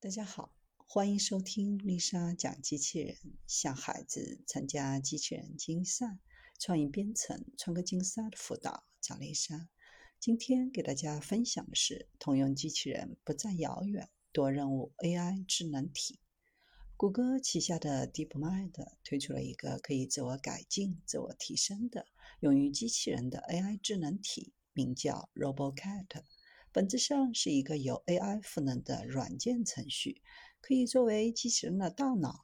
大家好，欢迎收听丽莎讲机器人。向孩子参加机器人竞赛、创意编程、创客竞赛的辅导，找丽莎。今天给大家分享的是通用机器人不再遥远，多任务 AI 智能体。谷歌旗下的 DeepMind 推出了一个可以自我改进、自我提升的用于机器人的 AI 智能体，名叫 RoboCat。本质上是一个由 AI 赋能的软件程序，可以作为机器人的大脑。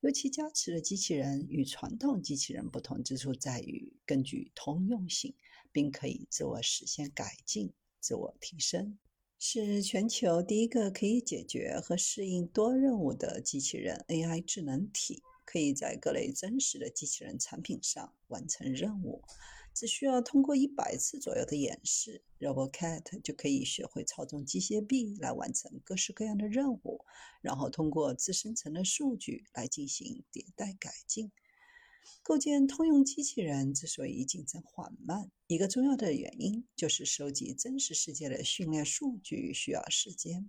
尤其加持的机器人与传统机器人不同之处在于，更具通用性，并可以自我实现改进、自我提升，是全球第一个可以解决和适应多任务的机器人 AI 智能体，可以在各类真实的机器人产品上完成任务。只需要通过一百次左右的演示，RoboCat 就可以学会操纵机械臂来完成各式各样的任务，然后通过自生成的数据来进行迭代改进。构建通用机器人之所以进展缓慢，一个重要的原因就是收集真实世界的训练数据需要时间，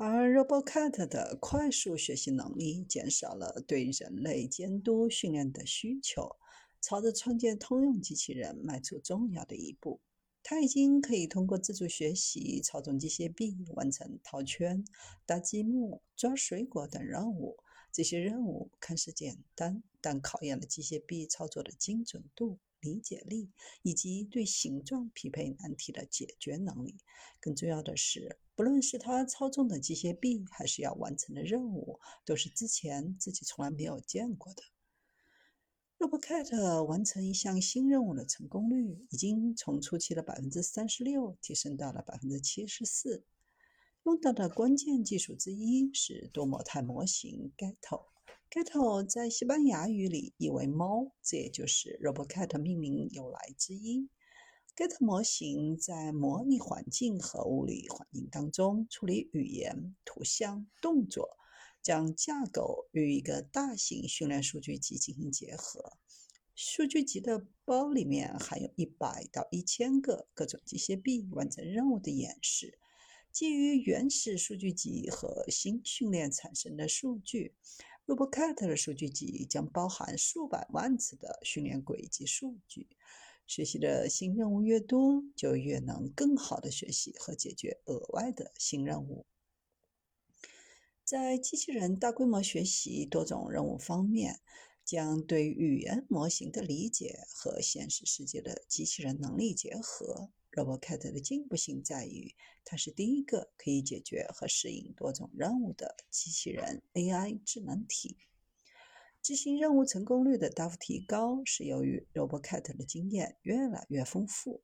而 RoboCat 的快速学习能力减少了对人类监督训练的需求。朝着创建通用机器人迈出重要的一步。它已经可以通过自主学习操纵机械臂，完成套圈、搭积木、抓水果等任务。这些任务看似简单，但考验了机械臂操作的精准度、理解力以及对形状匹配难题的解决能力。更重要的是，不论是他操纵的机械臂，还是要完成的任务，都是之前自己从来没有见过的。RoboCat 完成一项新任务的成功率已经从初期的百分之三十六提升到了百分之七十四。用到的关键技术之一是多模态模型 Gato。Gato 在西班牙语里意为猫，这也就是 RoboCat 命名由来之一。Gato 模型在模拟环境和物理环境当中处理语言、图像、动作。将架构与一个大型训练数据集进行结合。数据集的包里面含有一百到一千个各种机械臂完成任务的演示。基于原始数据集和新训练产生的数据，RoboCat 的数据集将包含数百万次的训练轨迹数据。学习的新任务越多，就越能更好的学习和解决额外的新任务。在机器人大规模学习多种任务方面，将对语言模型的理解和现实世界的机器人能力结合。RoboCat 的进步性在于，它是第一个可以解决和适应多种任务的机器人 AI 智能体。执行任务成功率的大幅提高，是由于 RoboCat 的经验越来越丰富。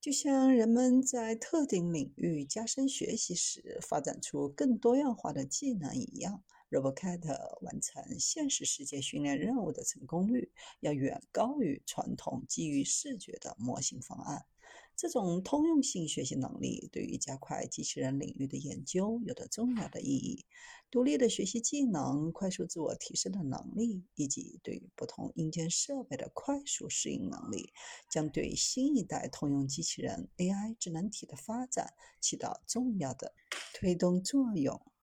就像人们在特定领域加深学习时，发展出更多样化的技能一样，RoboCat 完成现实世界训练任务的成功率要远高于传统基于视觉的模型方案。这种通用性学习能力对于加快机器人领域的研究有着重要的意义。独立的学习技能、快速自我提升的能力，以及对于不同硬件设备的快速适应能力，将对新一代通用机器人 AI 智能体的发展起到重要的推动作用。